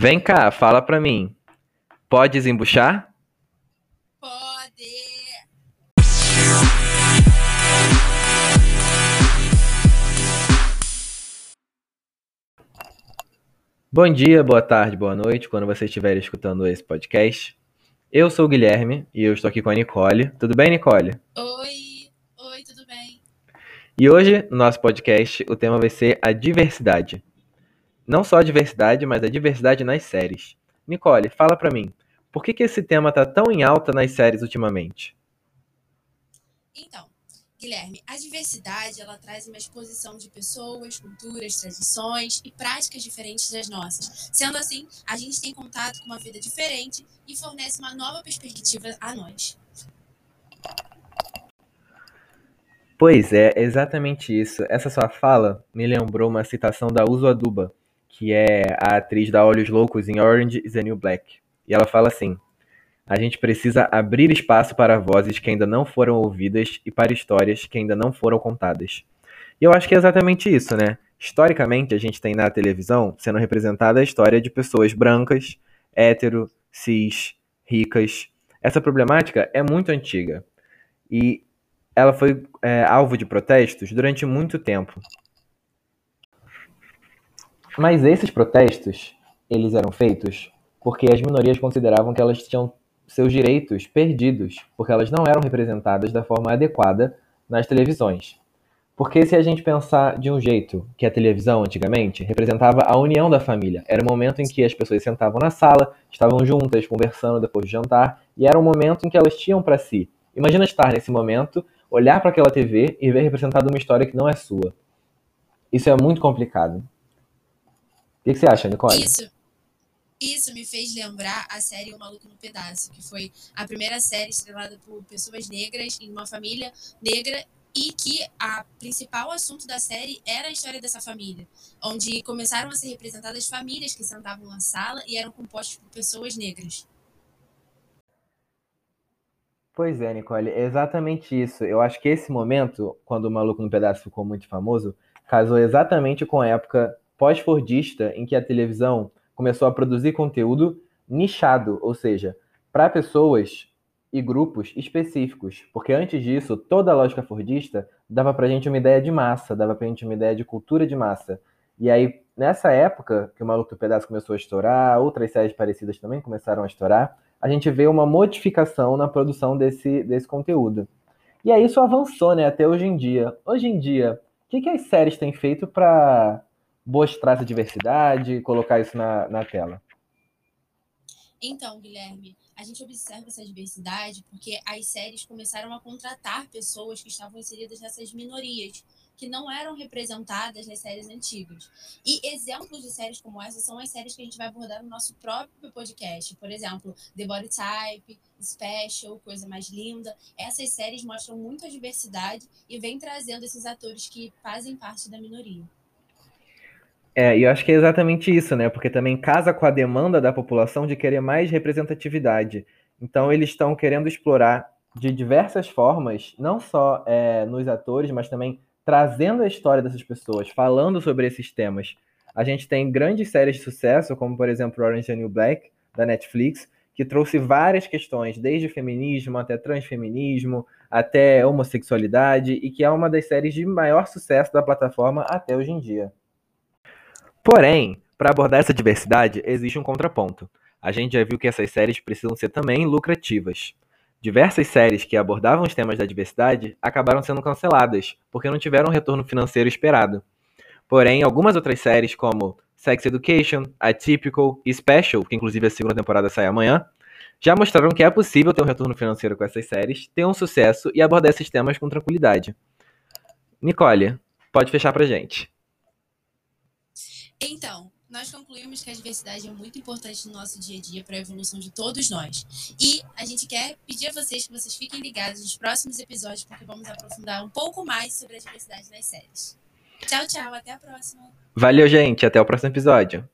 Vem cá, fala pra mim. Podes embuchar? Pode! Bom dia, boa tarde, boa noite, quando você estiver escutando esse podcast. Eu sou o Guilherme e eu estou aqui com a Nicole. Tudo bem, Nicole? Oi! Oi, tudo bem? E hoje, no nosso podcast, o tema vai ser a diversidade. Não só a diversidade, mas a diversidade nas séries. Nicole, fala pra mim, por que, que esse tema tá tão em alta nas séries ultimamente? Então, Guilherme, a diversidade ela traz uma exposição de pessoas, culturas, tradições e práticas diferentes das nossas. Sendo assim, a gente tem contato com uma vida diferente e fornece uma nova perspectiva a nós. Pois é, exatamente isso. Essa sua fala me lembrou uma citação da Uso Aduba, que é a atriz da Olhos Loucos em Orange is the New Black. E ela fala assim: A gente precisa abrir espaço para vozes que ainda não foram ouvidas e para histórias que ainda não foram contadas. E eu acho que é exatamente isso, né? Historicamente, a gente tem na televisão sendo representada a história de pessoas brancas, hétero, cis, ricas. Essa problemática é muito antiga e ela foi é, alvo de protestos durante muito tempo. Mas esses protestos, eles eram feitos porque as minorias consideravam que elas tinham seus direitos perdidos, porque elas não eram representadas da forma adequada nas televisões. Porque se a gente pensar de um jeito que a televisão antigamente representava a união da família, era o momento em que as pessoas sentavam na sala, estavam juntas, conversando depois de jantar, e era um momento em que elas tinham para si. Imagina estar nesse momento, olhar para aquela TV e ver representada uma história que não é sua. Isso é muito complicado. O que, que você acha, Nicole? Isso. Isso me fez lembrar a série O Maluco no Pedaço, que foi a primeira série estrelada por pessoas negras em uma família negra e que a principal assunto da série era a história dessa família, onde começaram a ser representadas famílias que sentavam na sala e eram compostas por pessoas negras. Pois é, Nicole, é exatamente isso. Eu acho que esse momento, quando o Maluco no Pedaço ficou muito famoso, casou exatamente com a época pós-fordista em que a televisão começou a produzir conteúdo nichado, ou seja, para pessoas e grupos específicos. Porque antes disso, toda a lógica fordista dava para a gente uma ideia de massa, dava para a gente uma ideia de cultura de massa. E aí, nessa época que o Maluco do Pedaço começou a estourar, outras séries parecidas também começaram a estourar, a gente vê uma modificação na produção desse, desse conteúdo. E aí isso avançou né, até hoje em dia. Hoje em dia, o que, que as séries têm feito para mostrar essa diversidade, colocar isso na, na tela? Então, Guilherme, a gente observa essa diversidade porque as séries começaram a contratar pessoas que estavam inseridas nessas minorias, que não eram representadas nas séries antigas. E exemplos de séries como essa são as séries que a gente vai abordar no nosso próprio podcast. Por exemplo, The Body Type, Special, Coisa Mais Linda. Essas séries mostram muita diversidade e vêm trazendo esses atores que fazem parte da minoria. É, e eu acho que é exatamente isso, né? Porque também casa com a demanda da população de querer mais representatividade. Então, eles estão querendo explorar de diversas formas, não só é, nos atores, mas também trazendo a história dessas pessoas, falando sobre esses temas. A gente tem grandes séries de sucesso, como por exemplo Orange and New Black, da Netflix, que trouxe várias questões, desde feminismo até transfeminismo, até homossexualidade, e que é uma das séries de maior sucesso da plataforma até hoje em dia. Porém, para abordar essa diversidade, existe um contraponto. A gente já viu que essas séries precisam ser também lucrativas. Diversas séries que abordavam os temas da diversidade acabaram sendo canceladas, porque não tiveram o retorno financeiro esperado. Porém, algumas outras séries, como Sex Education, Atypical e Special, que inclusive a segunda temporada sai amanhã, já mostraram que é possível ter um retorno financeiro com essas séries, ter um sucesso e abordar esses temas com tranquilidade. Nicole, pode fechar pra gente. Então, nós concluímos que a diversidade é muito importante no nosso dia a dia para a evolução de todos nós. E a gente quer pedir a vocês que vocês fiquem ligados nos próximos episódios, porque vamos aprofundar um pouco mais sobre a diversidade nas séries. Tchau, tchau, até a próxima. Valeu, gente, até o próximo episódio.